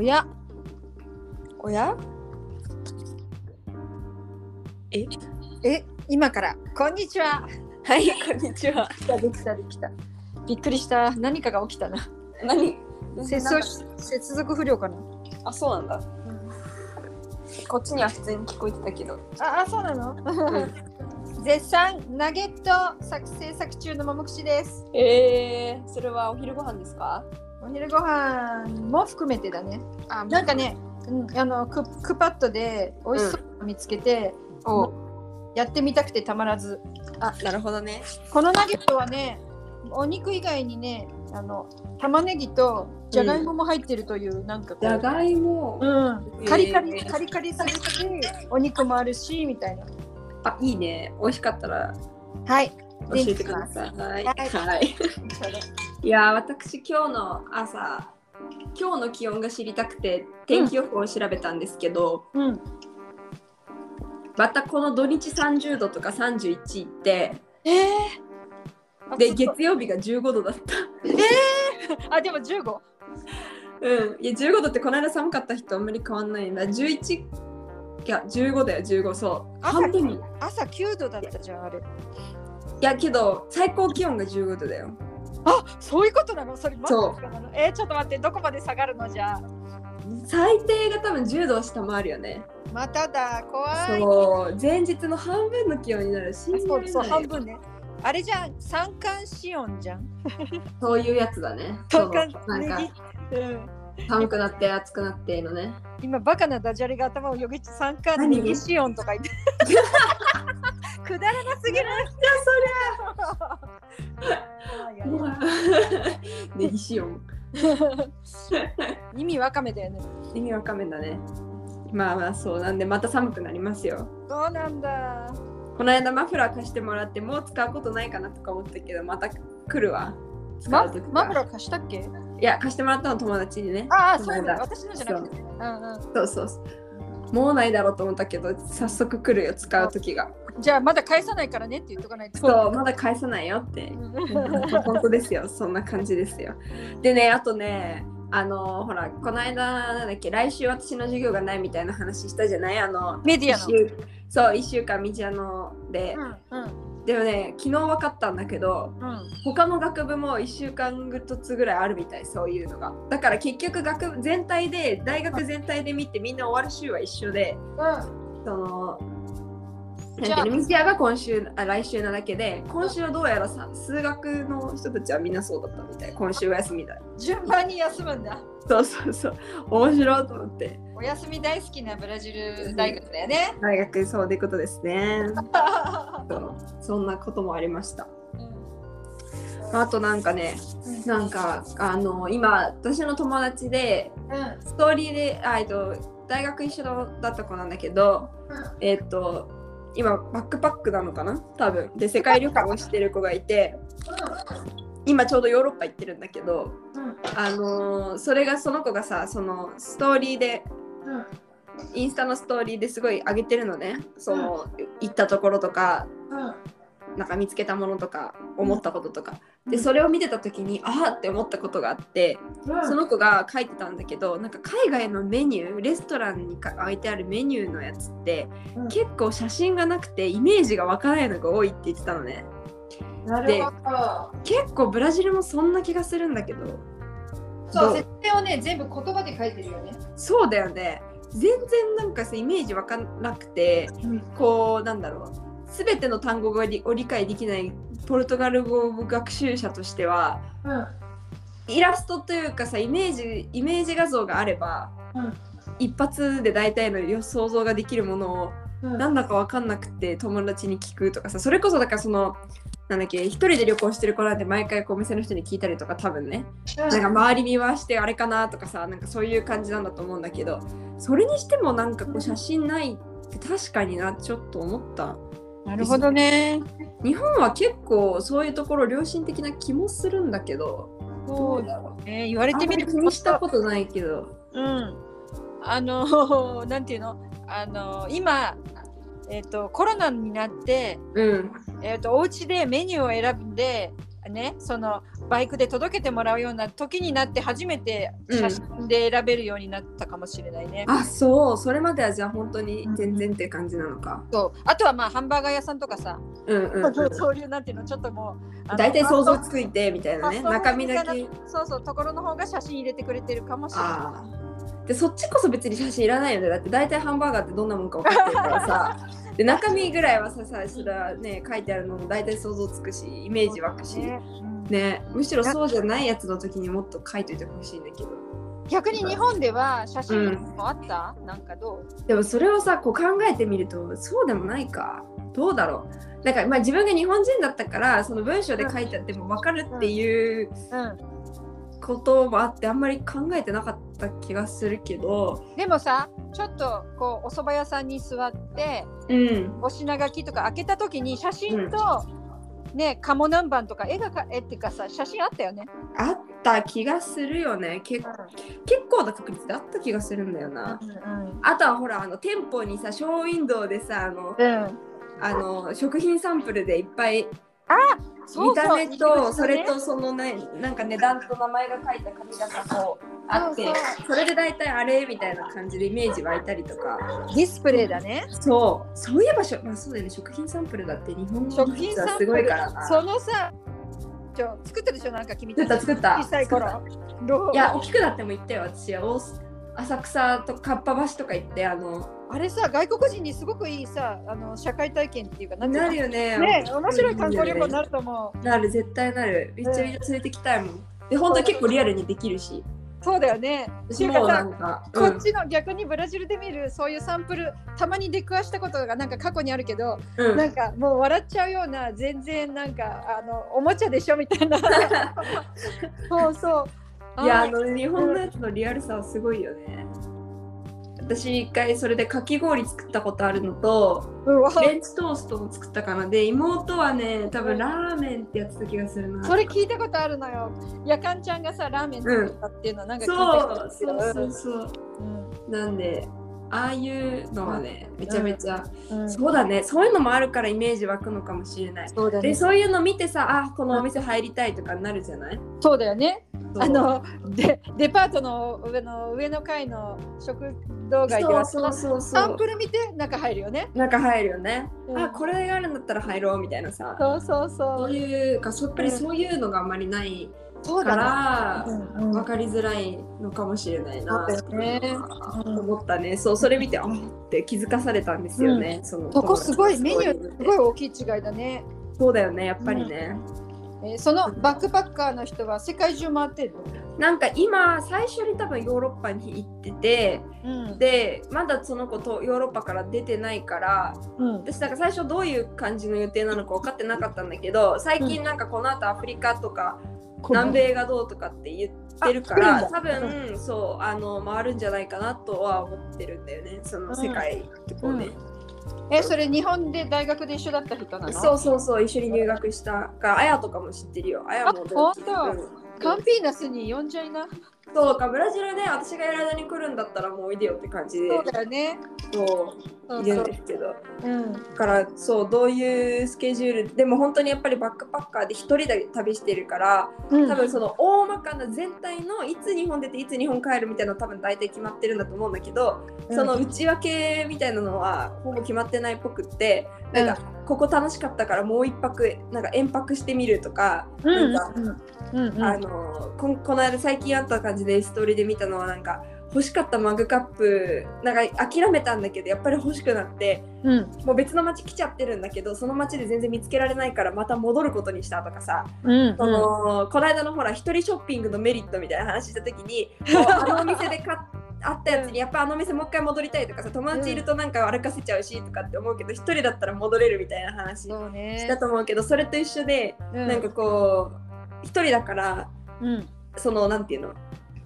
おや？おや？え？え今から。こんにちは。はい、こんにちは。来たできたできた。びっくりした。何かが起きたな。何？接続接続不良かな。あ、そうなんだ。こっちには普通に聞こえてたけど。ああそうなの、絶賛ナゲット作制作中のももくしです。えー、それはお昼ご飯ですか？お昼ご飯も含めてだねあなんか、ね、うん、あのククパッドで美味しそうなの見つけて、おやってみたくてたまらずあ、なるほどね。このナゲットはねお肉以外にねあの玉ねぎとじゃがいもも入ってるという、なんかこうじゃがいも。うん、カリカリ、えーカリカリされてお肉もあるしみたいなあ、いいね。美味しかったらはい教えてください。はい。はいはい。いやー、私今日の朝、今日の気温が知りたくて天気予報を調べたんですけど、うん。またこの土日30度とか31ってえー、であ月曜日が15度だった。あでも15うん、いや15度ってこの間寒かった人あんまり変わんないんだ。11いや15だよ15そう。朝半分に。い朝9度だったじゃんあれ。やけど最高気温が15度だよ。あそういうことなの？それそう。えー、ちょっと待ってどこまで下がるのじゃあ？最低が多分10度を下回るよね。まただ怖い。そう。前日の半分の気温になる。信じそうそう半分ね。あれじゃん三寒四温じゃん？そういうやつだね。三寒そう。なんかねうん。寒くなって暑くなってのね。今バカなダジャレが頭をよぎち三寒何ネギシオンとか言って くだらなすぎるいやいやいやネギシオン。意味わかめだよね意味わかめだね。まあまあそうなんでまた寒くなりますよ。そうなんだ？この間マフラー貸してもらってもう使うことないかなとか思ったけどまた来るわ。使マフラー貸したっけいや貸してもらったの友達にね。ああそうこの間だ私のじゃなくてねうんうんそうそうそう。もうないだろうと思ったけど早速来るよ使う時が。じゃあまだ返さないからねって言っとかないと。そうまだ返さないよって。う ん本当ですよ。そんな感じですよ。でねあとねあのほらこの間なんだっけ来週私の授業がないみたいな話したじゃない？あのメディアの。そう1週間道あので、うんうん。でもね昨日分かったんだけどうん。他の学部も1週間ずつぐらいあるみたいそういうのが。だから結局学部全体で大学全体で見てみんな終わる週は一緒でそのじゃあなんていうのミスヤが今週あ来週なだけで今週はどうやらさ数学の人たちはみんなそうだったみたい。今週は休みだ順番に休むんだ。そうそうそう。面白いと思って。お休み大好きなブラジル大学だよね。大学そういうことですね。そう。そんなこともありました。あとなんかねなんかあの今私の友達でうん。ストーリーであえっと大学一緒だった子なんだけどえっと今バックパックなのかな？多分。で世界旅行をしてる子がいて今ちょうどヨーロッパ行ってるんだけどあのーそれがその子がさそのストーリーでインスタのストーリーですごい上げてるのね。その、行ったところとかなんか見つけたものとか思ったこととか、でそれを見てた時にああって思ったことがあってその子が書いてたんだけどなんか海外のメニューレストランにか置いてあるメニューのやつって、うん。結構写真がなくてイメージがわからないのが多いって言ってたのね。なるほ結構ブラジルもそんな気がするんだけど。そうどう？説明をね全部言葉で書いてるよね。そうだよね。全然なんかさイメージわかんなくてこうなんだろう全ての単語を理解できないポルトガル語学習者としてはうん。イラストというかさイメージイメージ画像があれば、うん。一発で大体の予想像ができるものをうん。なんだかわかんなくて友達に聞くとかさそれこそだからそのなんだっけ一人で旅行してる子なんて毎回こうお店の人に聞いたりとか多分ね。なんか周り見回してあれかなとかさなんかそういう感じなんだと思うんだけどそれにしてもなんかこう写真ないって確かになちょっと思ったなるほどね。日本は結構そういうところ良心的な気もするんだけど。どそううだろうえー言われてみるあんまり気にしたことないけど。うん。あの なんていうの？あの今えっ、とコロナになってうん。えっ、とお家でメニューを選んでねそのバイクで届けてもらうような時になって初めて写真で選べるようになったかもしれないね。あそうそれまではじゃあ本当に全然って感じなのか。そうあとはまあハンバーガー屋さんとかさ、うんうん、うん、そういうなんていうのちょっともう大体想像ついてみたいなね中身だけ。そうそうところの方が写真入れてくれてるかもしれない。でそっちこそ別に写真いらないよね。だって大体ハンバーガーってどんなもんか分かってるからさ。で中身ぐらいはささそれはね書いてあるのも大体想像つくしイメージ湧くし。ね。ね。うん。むしろそうじゃないやつの時にもっと書いといてほしいんだけど。逆に日本では写真もあった、なんかどう？でもそれをさこう考えてみるとそうでもないか。どうだろう？なんかまあ自分が日本人だったからその文章で書いてあっても分かるっていううん、こともあってあんまり考えてなかった気がするけど。でもさちょっとこうお蕎麦屋さんに座ってうん。お品書きとか開けた時に写真と、ね鴨南蛮とか絵がか絵っていうかさ写真あったよね。あった気がするよね。け結構な確率であった気がするんだよな。うんあとはほらあの店舗にさショーウィンドウでさあのうん、あの食品サンプルでいっぱいそうそう見た目とそれとそのねなんか値段と名前が書いた紙がさこうあってそうそれで大体あれみたいな感じでイメージ湧いたりとか。ディスプレイだね。そう。そういえばしょ、まあ、そうだよね。食品サンプルだって日本の食品サンプルはすごいからな。そのさちょ作ったでしょなんか君たち。作った作った。小さいや大きくなっても行ったよ私は。浅草とかっぱ橋とか行ってあのあれさ外国人にすごくいいさあの社会体験っていうかなるよね。ね面白い観光旅行になると思う。なる絶対なるめっちゃめちゃ連れてきたいもん。で本当に結構リアルにできるし。そうだよね。私もうなていうかさんか、こっちの逆にブラジルで見るそういうサンプルたまに出くわしたことがなんか過去にあるけど、うん、なんかもう笑っちゃうような全然なんかあのおもちゃでしょみたいな。そうそう。いやあー。の日本のやつのリアルさはすごいよね。私一回それでかき氷作ったことあるのとレンチトーストも作ったかな。で妹はね多分ラーメンってやってた気がするな。それ聞いたことあるのよ。やかんちゃんがさラーメン作ったっていうのはなんか聞いたことあるそうそうそうそう。うん。なんでああいうのはねめちゃめちゃ、うん。そうだね。そういうのもあるからイメージ湧くのかもしれない。そうだね。でそういうの見てさあこのお店入りたいとかになるじゃない？そうだよねあのでデパートの上の上の階の食堂街ではそうそうそうそう。サンプル見て中入るよね。中入るよね、うん。あこれがあるんだったら入ろうみたいなさ。そうそうそそうういうかそやっぱりそういうのがあんまりないかそうだね。ら分かりづらいのかもしれないなそうだよねうん。思ったね。そうそれ見てあって気づかされたんですよね、そのそこすごいメニューすごい大きい違いだね、そうだよねやっぱりね、えーそのバックパッカーの人は世界中回ってるの？なんか今最初に多分ヨーロッパに行っててうん。でまだその子とヨーロッパから出てないからうん。私なんか最初どういう感じの予定なのか分かってなかったんだけど最近なんかこの後アフリカとか南米がどうとかって言ってるからあ多分そうあの回るんじゃないかなとは思ってるんだよねその世界ってこうね、えそれ日本で大学で一緒だった人なの？そうそうそう一緒に入学したかあやとかも知ってるよ。あやもあほんとうん。カンピーナスに呼んじゃいなそうかブラジルで私がいる間に来るんだったらもうおいでよって感じでそうだよね。そういるんですけど。うんだからそうどういうスケジュールでも本当にやっぱりバックパッカーで一人で旅してるからうん。多分その大まかな全体のいつ日本出ていつ日本帰るみたいなの多分大体決まってるんだと思うんだけど、その内訳みたいなのはほぼ決まってないっぽくってなんか、ここ楽しかったからもう一泊なんか延泊してみるとか、うん。なんか、うんうん。あのこんこの間最近あった感じでストーリーで見たのはなんか欲しかったマグカップなんか諦めたんだけどやっぱり欲しくなってうん。もう別の町来ちゃってるんだけどその町で全然見つけられないからまた戻ることにしたとかさ、うんそのこの間のほら一人ショッピングのメリットみたいな話した時に あのお店で買っあったやつにやっぱあのお店もう一回戻りたいとかさ友達いるとなんか歩かせちゃうしとかって思うけど一人だったら戻れるみたいな話したと思うけどそれと一緒でうん。なんかこう一人だからうん。そのなんていうの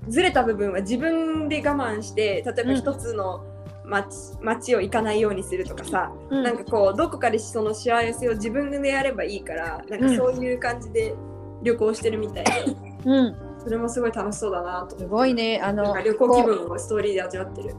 ずれた部分は自分で我慢して例えば一つの街,、街を行かないようにするとかさ、うん。なんかこうどこかでその幸せを自分でやればいいからなんかそういう感じで旅行してるみたいで、うん。それもすごい楽しそうだなとす思って。ごいね。あのなんか旅行気分をストーリーで味わってる。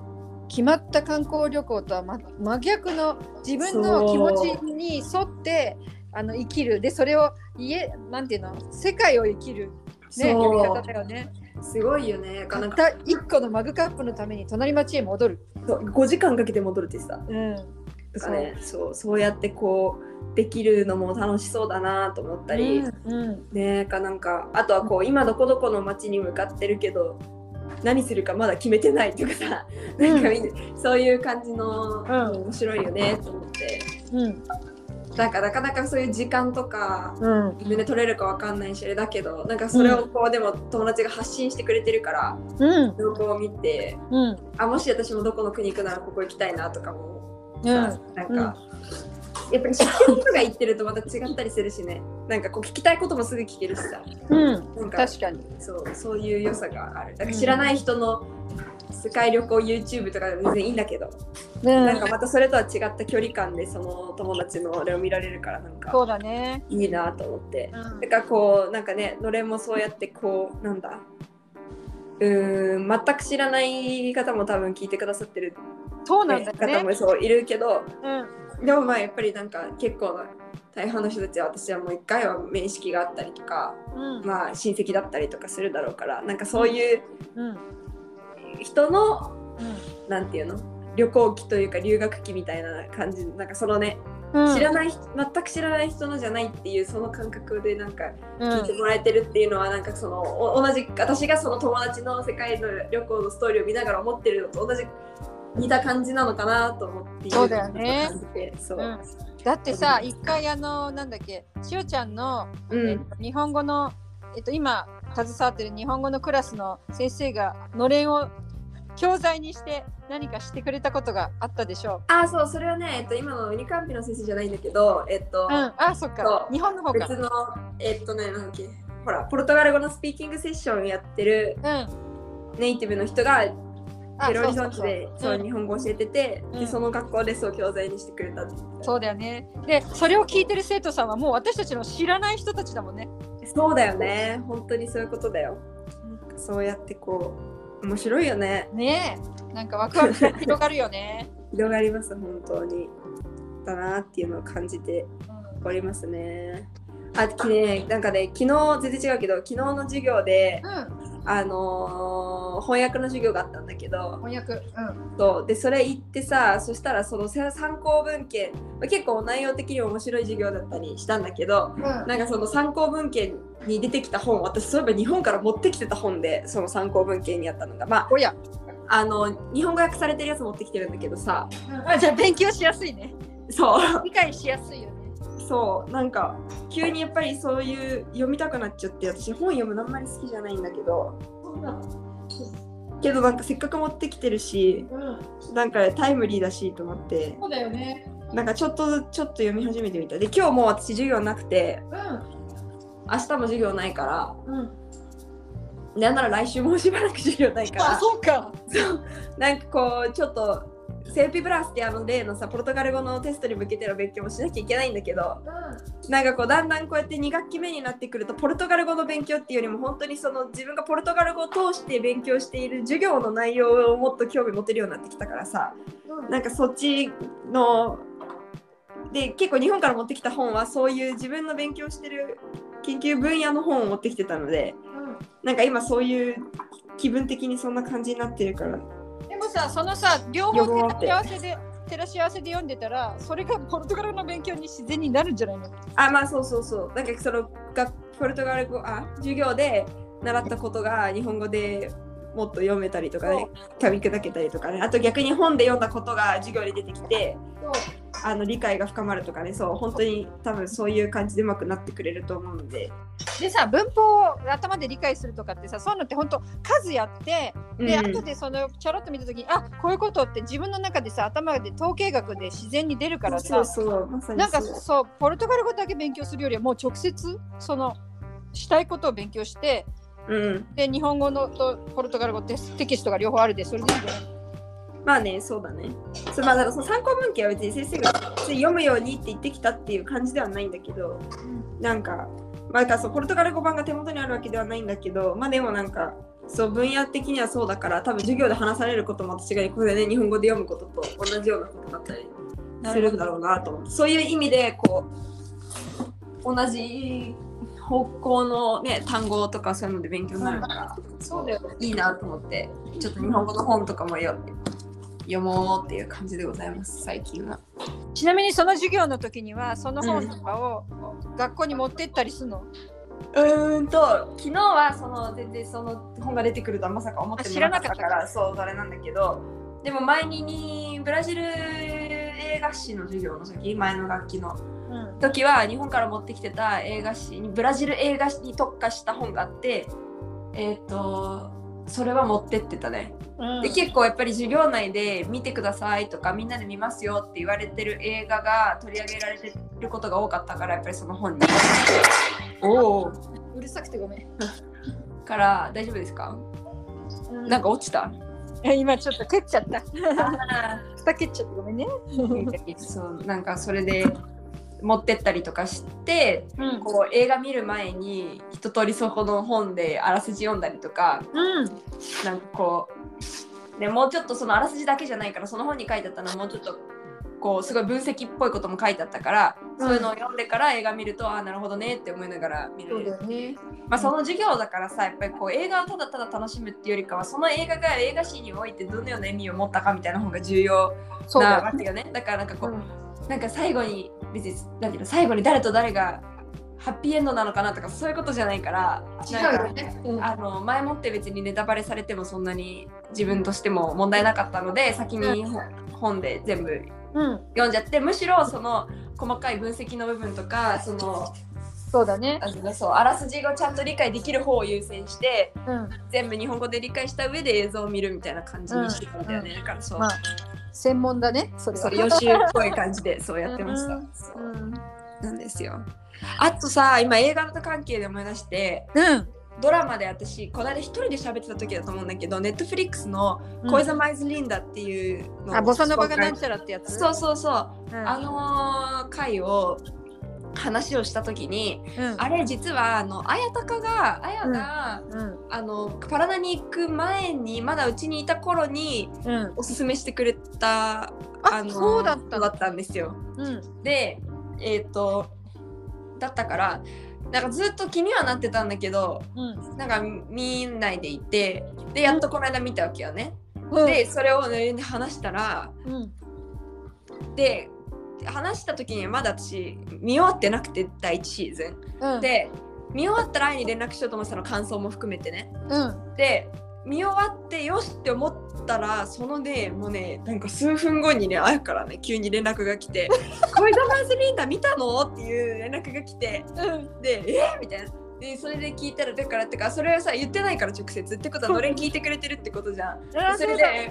決まった観光旅行とは、ま、真逆の自分の気持ちに沿ってあの生きる。でそれを家なんていうの？世界を生きる。ねやり方だよねすごいよね。なんかたった1個のマグカップのために隣町へ戻る。そう5時間かけて戻るってさ。うん。とかね、そう。そうやってこうできるのも楽しそうだなと思ったり、うんうん。ねかなんかあとはこう今どこどこの町に向かってるけど何するかまだ決めてないとかさ、なんかみんなそういう感じの、ん。面白いよねと思って。うんなんかなかなかそういう時間とかうん。自分で取れるかわかんないしあれだけどなんかそれをこう、でも友達が発信してくれてるからうん。動画を見てうん。あもし私もどこの国行くならここ行きたいなとかも。うん。さ、なんか、やっぱり知ってる人が言ってるとまた違ったりするしね。なんかこう聞きたいこともすぐ聞けるしさ。うん。なんか確かに。そうそういう良さがある。だから知らない人の世界旅行 YouTube とか全然いいんだけど、なんかまたそれとは違った距離感でその友達のあれを見られるからなんかそうだね。いいなと思って。うん。だからこうなんかねのれんもそうやってこうなんだ。うーん全く知らない方も多分聞いてくださってる、そうなんだよ方ねもそういるけど。うん。でもまあやっぱりなんか結構な大半の人たちは私はもう一回は面識があったりとかうん。まあ親戚だったりとかするだろうからなんかそういううん人のうん。なんていうの？旅行記というか留学記みたいな感じ。なんかそのね、うん。知らない人全く知らない人のじゃないっていうその感覚でなんかうん。聞いてもらえてるっていうのはなんかそのお同じ私がその友達の世界の旅行のストーリーを見ながら思ってるのと同じ似た感じなのかなと思っているそうだよね。そう、うん。だってさ一回あのなんだっけしおちゃんの、うん。えっと日本語の、えっと、今携わってる日本語のクラスの先生がのれんを教材にして何かしてくれたことがあったでしょあそうそれはね、えっと、今のウニカンピの先生じゃないんだけどえっと、う。うん、あそっか日本の方か。別のえっとねなんだっけほらポルトガル語のスピーキングセッションやってるうん。ネイティブの人があベロリゾンチでそ日本語教えてて、うんでその学校でそう教材にしてくれたってそうだよね。で、それを聞いてる生徒さんはもう私たちの知らない人たちだもんね。そうだよね本当にそういうことだよそうやってこう面白いよねねえ。なんかワクワクが広がるよね。広がります本当にだなっていうのを感じておりますねあきねなんかね昨日全然違うけど昨日の授業でうん。あのー翻訳の授業があったんだけど翻訳。うん。そうでそれ行ってさそしたらその参考文献まあ結構内容的に面白い授業だったりしたんだけどうん。なんかその参考文献に出てきた本私そういえば日本から持ってきてた本でその参考文献にあったのがまあおや。あの日本語訳されてるやつ持ってきてるんだけどさあじゃあ勉強しやすいね。そう理解しやすいよね。そうなんか急にやっぱりそういう読みたくなっちゃって私本読むのあんまり好きじゃないんだけどけどなんかせっかく持ってきてるしうん。なんかタイムリーだしと思ってそうだよね。なんかちょっとちょっと読み始めてみたで今日もう私授業なくて明日も授業ないからうん。うん。なんなら来週もしばらく授業ないかあ、らそうか。なんかこうちょっとセルピブラスってあの例のさポルトガル語のテストに向けての勉強もしなきゃいけないんだけどなんかこうだんだんこうやって2学期目になってくるとポルトガル語の勉強っていうよりも本当にその自分がポルトガル語を通して勉強している授業の内容をもっと興味持てるようになってきたからさうん。なんかそっちので結構日本から持ってきた本はそういう自分の勉強してる研究分野の本を持ってきてたのでなんか今そういう気分的にそんな感じになってるからでもさ、そのさ、両方照らし合わせで。照らし合わせで読んでたらそれがポルトガル語の勉強に自然になるんじゃないの？あまあそうそうそうなんかそのがポルトガル語あ授業で習ったことが日本語でもっと読めたりとかね噛み砕けたりとかねあと逆に本で読んだことが授業に出てきてあの理解が深まるとかねそう本当に多分そういう感じでうまくなってくれると思うので。でさ文法を頭で理解するとかってさそういうのって本当数やってで、うん。後でそのちょろっと見た時にあこういうことって自分の中でさ頭で統計学で自然に出るからさそうそうまなんかそうポルトガル語だけ勉強するよりはもう直接そのしたいことを勉強してうん。で日本語のとポルトガル語ってテキストが両方あるでそれで。いいんじゃないまあねそうだね。そうまあだからその参考文献は別に先生が読むようにって言ってきたっていう感じではないんだけどなんかまあだからそうポルトガル語版が手元にあるわけではないんだけどまあでもなんかそう分野的にはそうだから多分授業で話されることも私がここでね日本語で読むことと同じようなことだったりするんだろうなと思って。そういう意味でこう同じ方向のね単語とかそういうので勉強になるから、そうだよいいなと思ってちょっと日本語の本とかもよ読もうっていう感じでございます最近は。ちなみにその授業の時にはその本とかを学校に持ってったりするの、うーんと昨日はその全然その本が出てくるとはまさか思ってもなかったあ知らなから。そうあれなんだけどでも前ににブラジル映画史の授業の時前の楽器の。うん。時は日本から持ってきてた映画史にブラジル映画史に特化した本があってえっ、とそれは持ってってたね。うん。で結構やっぱり授業内で見てくださいとかみんなで見ますよって言われてる映画が取り上げられてることが多かったからやっぱりその本に。おおうるさくてごめん、から大丈夫ですか？うん。なんか落ちた？え今ちょっと蹴っちゃった あ蓋蹴っちゃってごめんね。ー そうなんかそれで持ってったりとかしてうん。こう映画見る前に一通りそこの本であらすじ読んだりとかうん。なんかこうでもうちょっとそのあらすじだけじゃないからその本に書いてあったのはもうちょっとこうすごい分析っぽいことも書いてあったから、そういうのを読んでから映画見るとああなるほどねって思いながら見そうるね。まあ、その授業だからさやっぱりこう映画をただただ楽しむっていうよりかはその映画が映画史においてどのような意味を持ったかみたいな方が重要なわけよね。だからなんかこう、うん。なんか最後に別になんていうの最後に誰と誰がハッピーエンドなのかなとかそういうことじゃないからなんかうん。あの前もって別にネタバレされてもそんなに自分としても問題なかったので先に本で全部うん読んじゃってむしろその細かい分析の部分とかそのそうだね。あのそうあらすじをちゃんと理解できる方を優先してうん。全部日本語で理解した上で映像を見るみたいな感じにしてたんだよね、だからそう、まあ専門だねそれは。それ予習っぽい感じでそうやってました、うん。そう。うんなんですよ。あとさ今映画の関係で思い出してうんドラマで私この間一人で喋ってた時だと思うんだけどネットフリックスの「うん。コイザマイズ・リンダ」っていうのをあボサノバがなん紹ちゃらってやつ？介そうそうそう、うん。あの回を話をした時にうん。あれ実はあの綾鷹が綾が、うん。あのパラダに行く前にまだうちにいた頃にうん。おすすめしてくれたあそうだった。子だったんですよ。うん。でえっ、とだったからなんかずっと気にはなってたんだけどうんなんか見ないでいてでやっとこの間見たわけよね。うんでそれを、ね、話したらうんで話した時にはまだ私見終わってなくて第1シーズン。うんで見終わったら愛に連絡しようと思ってたの感想も含めてね。うんで見終わってよしって思ったらそのねもうねなんか数分後にねあやからね急に連絡が来て「恋ザマーズリンダ見たの?」っていう連絡が来てうん。で「え？みたいな。でそれで聞いたらだからってかそれはさ言ってないから直接ってことはのれん聞いてくれてるってことじゃん。あそれで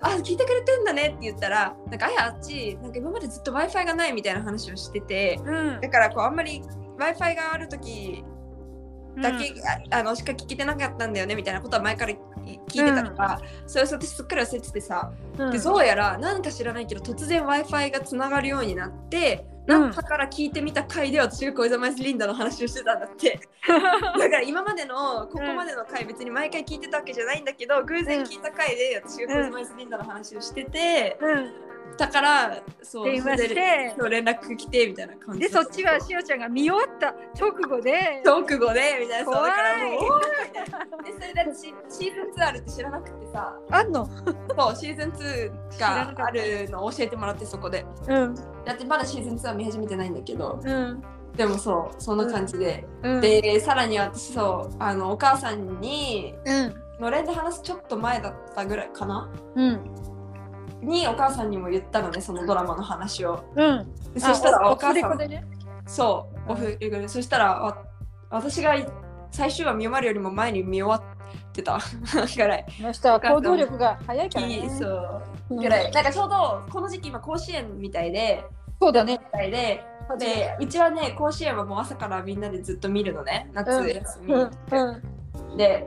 あ聞いてくれてんだねって言ったらなんかあやあっちなんか今までずっと w i f i がないみたいな話をしててうん。うんだからこうあんまり w i f i がある時だけ、ああのしか聞けてなかったんだよねみたいなことは前から聞いてたか。ら、それを私すっかり忘れててさ、うん。でどうやら何か知らないけど突然 w i f i がつながるようになって、うん。なんかから聞いてみた回で私が小泉マイスリンダの話をしてたんだって。だから今までのここまでの回別に毎回聞いてたわけじゃないんだけど偶然聞いた回で私が小泉マイスリンダの話をしてて、うんだからそう電話して。連絡来てみたいな感じ。でそっちはしおちゃんが見終わった。直後で。直後でみたいな。そうだからもうでそれだってシシーズン2あるって知らなくてさ。あんの？そうシーズン2知らなかった。があるのを教えてもらってそこで。うん。だってまだシーズン2は見始めてないんだけど。うん。でもそうそんな感じで、うん。でさらに私そうあのお母さんにうん。のれんで話すちょっと前だったぐらいかな。うんにお母さんにも言ったのねそのドラマの話を。うん。でそしたらあお母さん。でね。そう、オフレコで、そしたらわ私が最終話見終わるよりも前に見終わってた。ぐらい。この人は行動力が早いからね。そう。うん。ぐらい。なんかちょうどこの時期今甲子園みたいで、そうだね。みたいで、でうちはね甲子園はもう朝からみんなでずっと見るのね、夏うん。休み。うん。うん。で、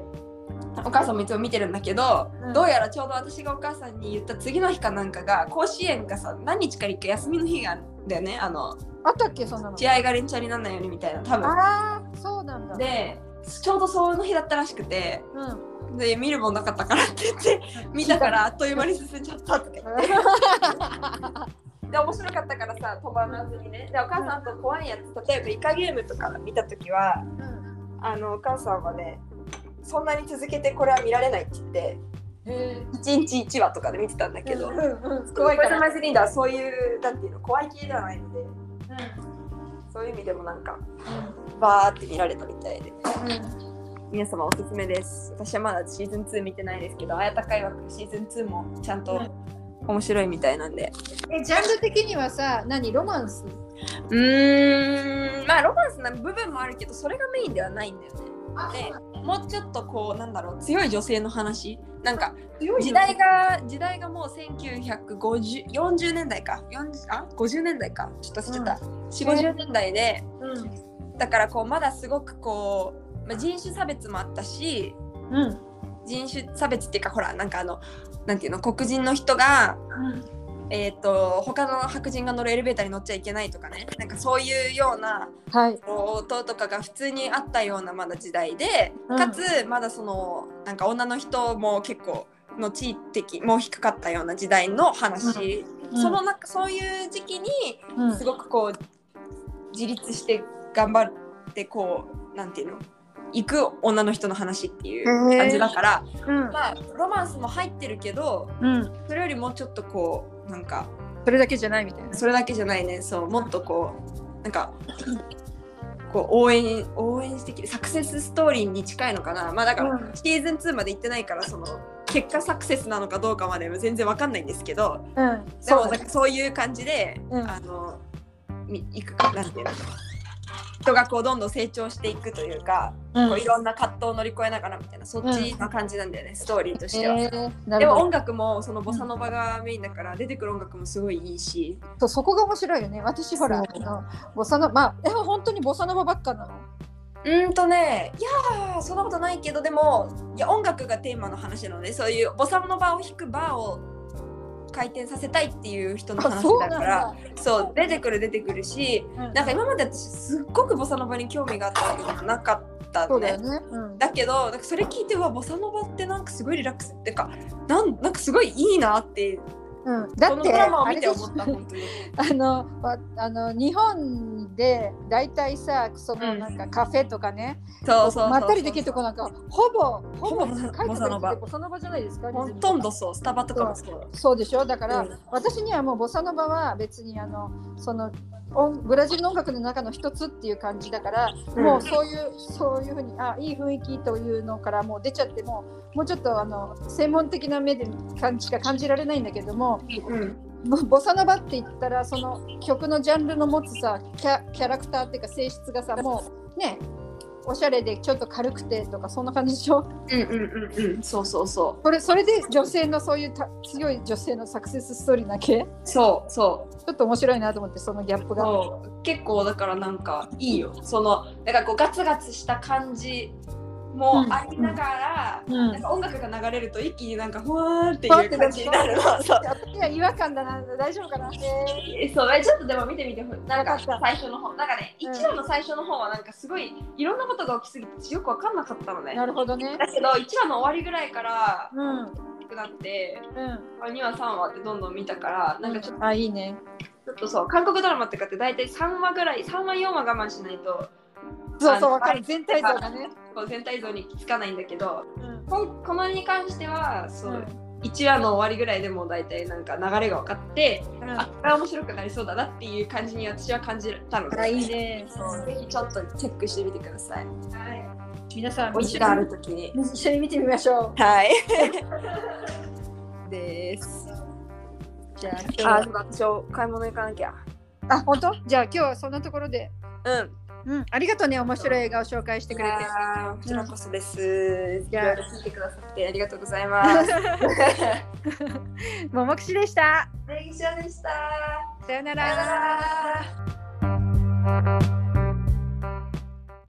お母さんもいつも見てるんだけど、うん。どうやらちょうど私がお母さんに言った次の日かなんかが甲子園がさ何日かに1回休みの日があるんだよね。あのあったっけそんなの。試合が連チャンにならないようにみたいな多分。ああそうなんだ。でちょうどその日だったらしくてうん。で見るもんなかったからって言って見たからあっという間に進んじゃったって。で面白かったからさ飛ばなずにね。でお母さんと怖いやつ例えばイカゲームとか見た時はあのお母さんはねそんなに続けてこれは見られないって言って1日1話とかで見てたんだけど、うんうんうん。怖いから。マイズリーダーはそういうなんていうの怖い系ではないのでそういう意味でもなんかバーって見られたみたいで。皆様おすすめです。私はまだシーズン2見てないですけどあやたかいわくシーズン2もちゃんと面白いみたいなんで。えジャンル的にはさ何？ロマンス？うーん。まあロマンスな部分もあるけどそれがメインではないんだよねでもうちょっとこうなんだろう強い女性の話。なんか時代が時代がもう1940年代か。40あ50年代か。ちょっと忘れた、4 5 0年代でうん。だからこうまだすごくこう、まあ、人種差別もあったしうん。人種差別っていうかほらなんかあのなんていうの黒人の人がえっ、と他の白人が乗るエレベーターに乗っちゃいけないとかね。なんかそういうようなはい。音とかが普通にあったようなまだ時代で、うん。かつまだそのなんか女の人も結構の地位的も低かったような時代の話、うん。その中そういう時期にうん。すごくこう自立して頑張ってこうなんていうの？行く女の人の話っていう感じだから、うん。まあロマンスも入ってるけどうん。それよりもうちょっとこうなんかそれだけじゃないみたいな。それだけじゃないね。そうもっとこうなんかこう応援応援的サクセスストーリーに近いのかな。まあだから、うん。シーズン2まで行ってないからその結果サクセスなのかどうかまでは全然わかんないんですけどうん。でもなんかそういう感じで、うん。あのみいくかなんていうの人がこうどんどん成長していくというか、うん。こういろんな葛藤を乗り越えながらみたいなそっちの感じなんだよね、ストーリーとしては。えーでも音楽もそのボサノバがメインだから出てくる音楽もすごいいいし。そうそこが面白いよね。私ほらあのボサノまあえ本当にボサノバばっかなの？うーんとねいやーそんなことないけどでもいや音楽がテーマの話なのでそういうボサノバを弾くバーを回転させたいっていう人の話だからそう出てくる出てくるしうん。なんか今まで私すっごくボサノバに興味があったわけでもなかったのねそうだよね。うん。だけどなんかそれ聞いてうわボサノバってなんかすごいリラックス。っていうかなんなんかすごいいいなってうん。だって あのわあの日本で大体さそのうん。なんかカフェとかね、そうそうそうそう。まったりできるとこなんかほぼほぼボサノバボサノバじゃないですか？ほとんどそう。スタバとかもそう。そうでしょ？だから、うん。私にはもうボサノバは別にあのその音ブラジルの音楽の中の一つっていう感じだから、うん。もうそういうそういうふうにあいい雰囲気というのからもう出ちゃってももうちょっとあの専門的な目で感じしか感じられないんだけどもうん。ボボサノバって言ったらその曲のジャンルの持つさキャキャラクターっていうか性質がさもうねおしゃれでちょっと軽くてとかそんな感じでしょ？うんうんうんうん。そうそうそう。それそれで女性のそういうた強い女性のサクセスストーリーだけ？そうそう。ちょっと面白いなと思ってそのギャップが。結構だからなんかいいよ。そのなんかこうガツガツした感じもありながら、うん。なんか音楽が流れると一気になんかふわーっていう感じになるの。そう。いや違和感だな大丈夫かな。ええそう。えちょっとでも見てみてなんか最初の方。なんかねうん。一話の最初の方はなんかすごいいろんなことが起きすぎてよくわかんなかったのー、ね。なるほどね。だけど1話の終わりぐらいからうん。大きくなってうん。2話3話ってどんどん見たからなんかちょっとあいいね。ちょっとそう韓国ドラマってかって大体3話ぐらい3話4話我慢しないとそうそうわかる全体像がね。こう全体像につかないんだけどうん。こんこのに関してはそう、うん1話の終わりぐらいでもう大体なんか流れが分かって、うんあこれは面白くなりそうだなっていう感じに私は感じたのであいいね。そうぜひちょっとチェックしてみてくださいはい。皆さんお時間ある時に一緒に見てみましょう。はい ですじゃあ今日はあ買い物行かなきゃあ本当？じゃあ今日はそんなところで。うんうん。ありがとうね面白い映画を紹介してくれて。こちらこそです。いろいろ聞いてくださってありがとうございます。ももくしでした。レイシャでした。さよな。ら。